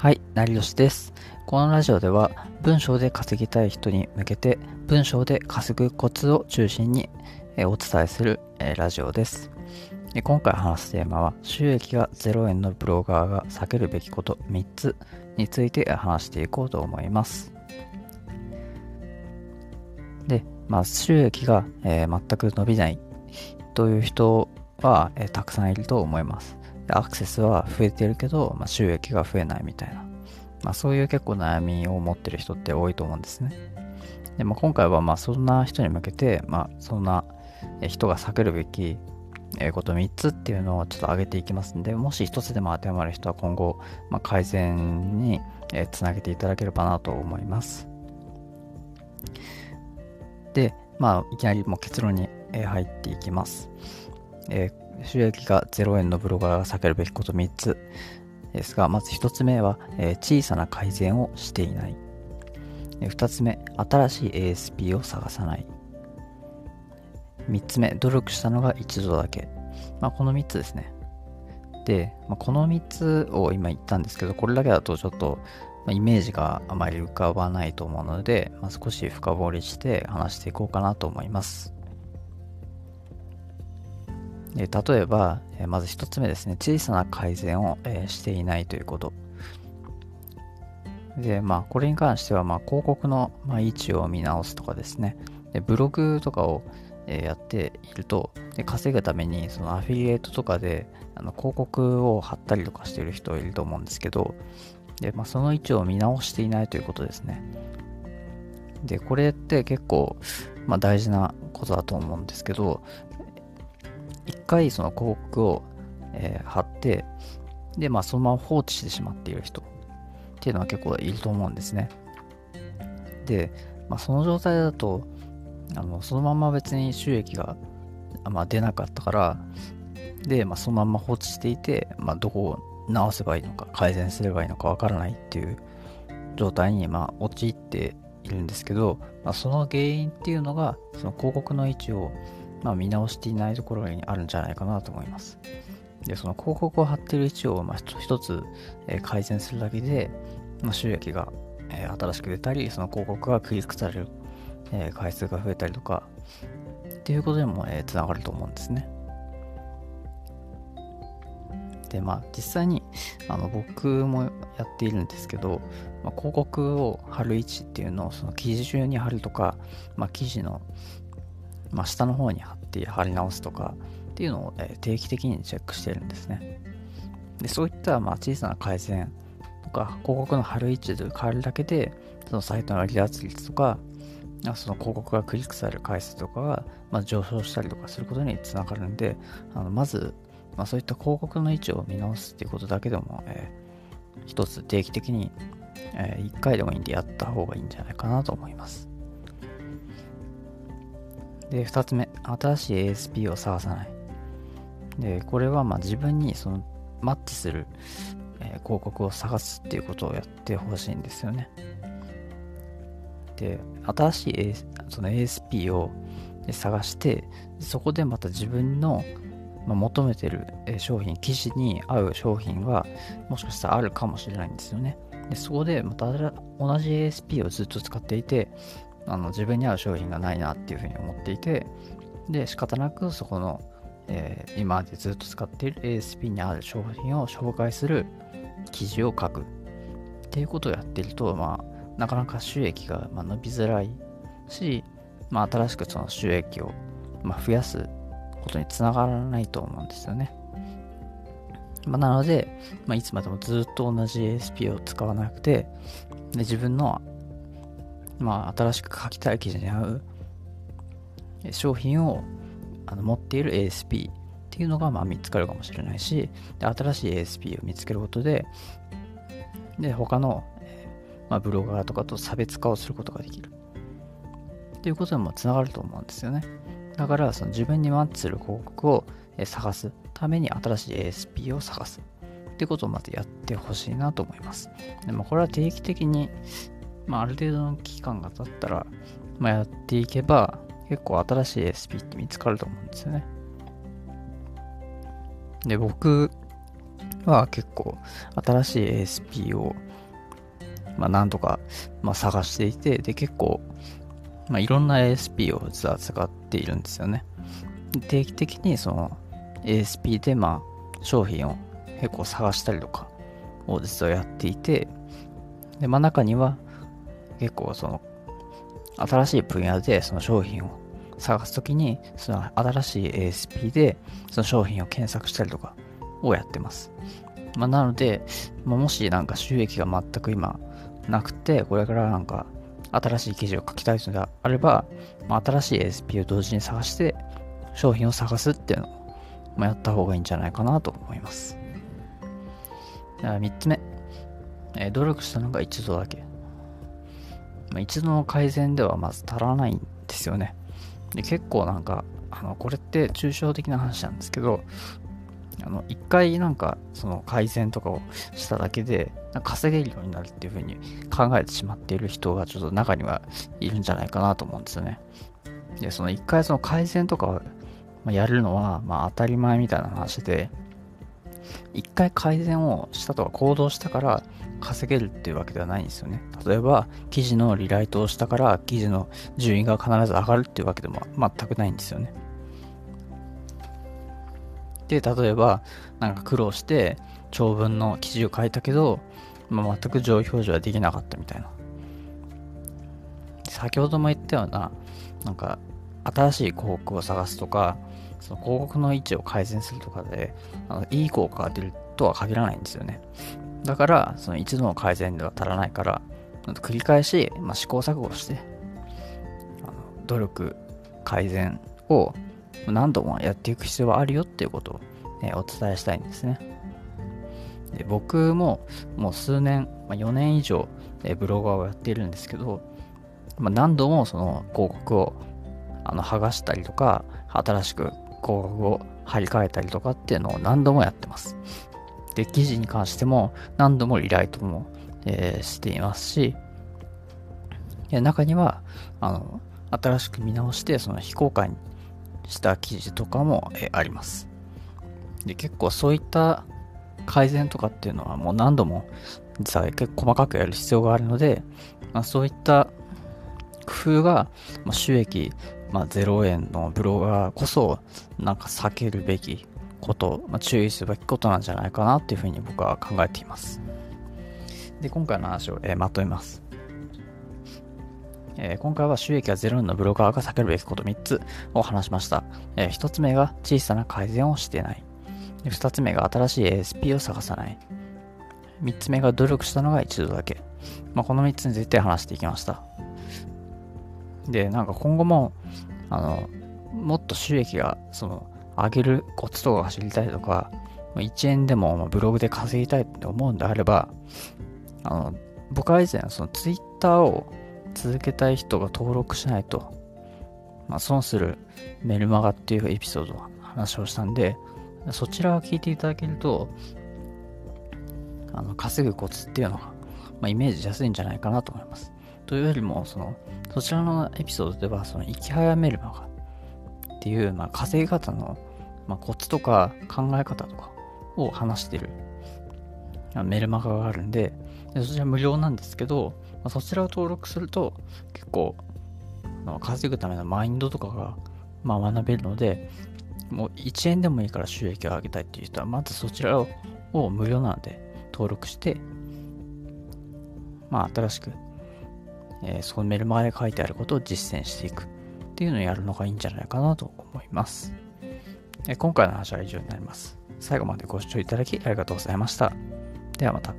はい、成吉です。このラジオでは文章で稼ぎたい人に向けて文章で稼ぐコツを中心にお伝えするラジオです。今回話すテーマは収益が0円のブロガーが避けるべきこと3つについて話していこうと思います。で、まあ、収益が、え、全く伸びないという人は、え、たくさんいると思います。アクセスは増えてるけど、まあ、収益が増えないみたいな。まあ、そういう結構悩みを持ってる人って多いと思うんですね。で、まあ、今回はまあそんな人に向けて、まあ、そんな人が避けるべきこと3つっていうのをちょっと挙げていきますんで、もし1つでも当てはまる人は今後、まあ、改善につなげていただければなと思います。で、まあ、いきなりもう結論に入っていきます。え収益が0円のブロガーが避けるべきこと3つですが、まず1つ目は、え、小さな改善をしていない。2つ目、新しい ASP を探さない。3つ目、努力したのが一度だけ。まあ、この3つですね。で、まあ、この3つを今言ったんですけど、これだけだとちょっと、ま、イメージがあまり浮かばないと思うので、まあ、少し深掘りして話していこうかなと思います。例えば、まず1つ目ですね、小さな改善を、していないということ。で、まあ、これに関しては、まあ、広告の、位置を見直すとかですね、でブログとかを、やっているとで、稼ぐために、そのアフィリエイトとかで、あの広告を貼ったりとかしてる人いると思うんですけど、で、まあ、その位置を見直していないということですね。で、これって結構、まあ、大事なことだと思うんですけど、一回その広告を、えー、貼って、で、まあそのまま放置してしまっている人っていうのは結構いると思うんですね。で、まあその状態だと、あのそのまま別に収益が、まあ、出なかったから、で、まあ、そのまま放置していて、まあ、どこを直せばいいのか、改善すればいいのかわからないっていう状態に、まあ、陥っているんですけど、まあ、その原因っていうのが、その広告の位置をまあ、見直していないところにあるんじゃないかなと思います。で、その広告を貼ってる位置を、まあ、一つ、えー、改善するだけで、まあ、収益が、えー、新しく出たり、その広告がクリックされる、えー、回数が増えたりとか、っていうことにも、えー、つながると思うんですね。で、まあ、実際に、あの、僕もやっているんですけど、まあ、広告を貼る位置っていうのを、その記事中に貼るとか、まあ、記事の、まあ、下の方に貼って貼り直すとかっていうのを、え定期的にチェックしてるんですね。でそういったまあ小さな改善とか広告の貼る位置で変わるだけでそのサイトの離脱率とかその広告がクリックされる回数とかが、まあ、上昇したりとかすることにつながるんであのまず、まあ、そういった広告の位置を見直すっていうことだけでも、えー、一つ定期的に、えー、1回でもいいんでやった方がいいんじゃないかなと思います。で、2つ目、新しい ASP を探さない。で、これはま自分にそのマッチする、えー、広告を探すっていうことをやってほしいんですよね。で、新しい、A、その ASP を探して、そこでまた自分の求めてる商品、記事に合う商品がもしかしたらあるかもしれないんですよね。でそこでまた同じ ASP をずっと使っていて、あの自分に合う商品がないなっていうふうに思っていてで仕方なくそこの、えー、今までずっと使っている ASP にある商品を紹介する記事を書くっていうことをやってると、まあ、なかなか収益が伸びづらいし、まあ、新しくその収益を、ま増やすことにつながらないと思うんですよね。まあ、なので、まあ、いつまでもずっと同じ ASP を使わなくてで自分のまあ、新しく書きたい記事に合う商品をあの持っている ASP っていうのがまあ見つかるかもしれないしで新しい ASP を見つけることでで他の、まあ、ブロガーとかと差別化をすることができるっていうことにもつながると思うんですよねだからその自分にマッチする広告を探すために新しい ASP を探すってことをまずやってほしいなと思います。でもこれは定期的にまあ、ある程度の期間が経ったら、まあ、やっていけば、結構新しい SP って見つかると思うんですよね。で、僕は結構新しい ASP をまあ、なんとか、まあ、探していて、で、結構、まあ、いろんな ASP を実は使っているんですよね。定期的にその ASP で、まあ、商品を結構探したりとかを実はやっていて、で、まあ、中には結構その、新しい分野でその商品を探すときに、その新しい ASP でその商品を検索したりとかをやってます。まあ、なので、まあ、もしなんか収益が全く今なくて、これからなんか新しい記事を書きたいのであれば、まあ、新しい ASP を同時に探して商品を探すっていうのを、まあ、やった方がいいんじゃないかなと思います。3つ目、えー、努力したのが一度だけ。まあ、一度の改善ではまず足らないんですよね。で結構なんか、あのこれって抽象的な話なんですけど、あの一回なんかその改善とかをしただけで稼げるようになるっていうふうに考えてしまっている人がちょっと中にはいるんじゃないかなと思うんですよね。で、その一回その改善とかをやるのはまあ当たり前みたいな話で、一回改善をしたとか行動したから稼げるっていうわけではないんですよね。例えば、記事のリライトをしたから記事の順位が必ず上がるっていうわけでも全くないんですよね。で、例えば、なんか苦労して長文の記事を書いたけど、まあ、全く上位表示はできなかったみたいな。先ほども言ったような、なんか新しい広告を探すとか、その広告の位置を改善するとかで、あのいい効果が出るとは限らないんですよね。だから、その一度の改善では足らないから、繰り返し、まあ、試行錯誤して、あの努力、改善を何度もやっていく必要はあるよっていうことを、ね、お伝えしたいんですね。で僕ももう数年、まあ、4年以上、えブロガーをやっているんですけど、まあ、何度もその広告をあの剥がしたりとか、新しく広告を貼り替えたりとかっていうのを何度もやってます。で、記事に関しても何度もリライトも、えー、していますし、中には、あの、新しく見直して、その非公開にした記事とかも、えー、あります。で、結構そういった改善とかっていうのはもう何度も実は結構細かくやる必要があるので、まあ、そういった工夫が、まあ、収益、まあ、0円のブロガーこそなんか避けるべきこと、まあ、注意すべきことなんじゃないかなっていうふうに僕は考えています。で、今回の話を、えー、まとめます。えー、今回は収益が0円のブロガーが避けるべきこと3つを話しました。えー、1つ目が小さな改善をしてない。2つ目が新しい ASP を探さない。3つ目が努力したのが一度だけ。まあ、この3つについて話していきました。で、なんか今後も、あの、もっと収益が、その、上げるコツとかが知りたいとか、1円でもブログで稼ぎたいって思うんであれば、あの、僕は以前、その Twitter を続けたい人が登録しないと、まあ、損するメルマガっていうエピソードの話をしたんで、そちらを聞いていただけると、あの稼ぐコツっていうのが、まあ、イメージしやすいんじゃないかなと思います。というよりも、その、そちらのエピソードでは、その、生き早めるのがっていう、まあ、稼ぎ方の、まあ、コツとか考え方とかを話してるメルマガがあるんで、でそちら無料なんですけど、まあ、そちらを登録すると、結構、稼ぐためのマインドとかが、まあ、学べるので、もう1円でもいいから収益を上げたいっていう人は、まずそちらを無料なので登録して、まあ新しく、えー、そのメルマガで書いてあることを実践していくっていうのをやるのがいいんじゃないかなと思います。えー、今回の話は以上になります。最後までご視聴いただきありがとうございました。ではまた。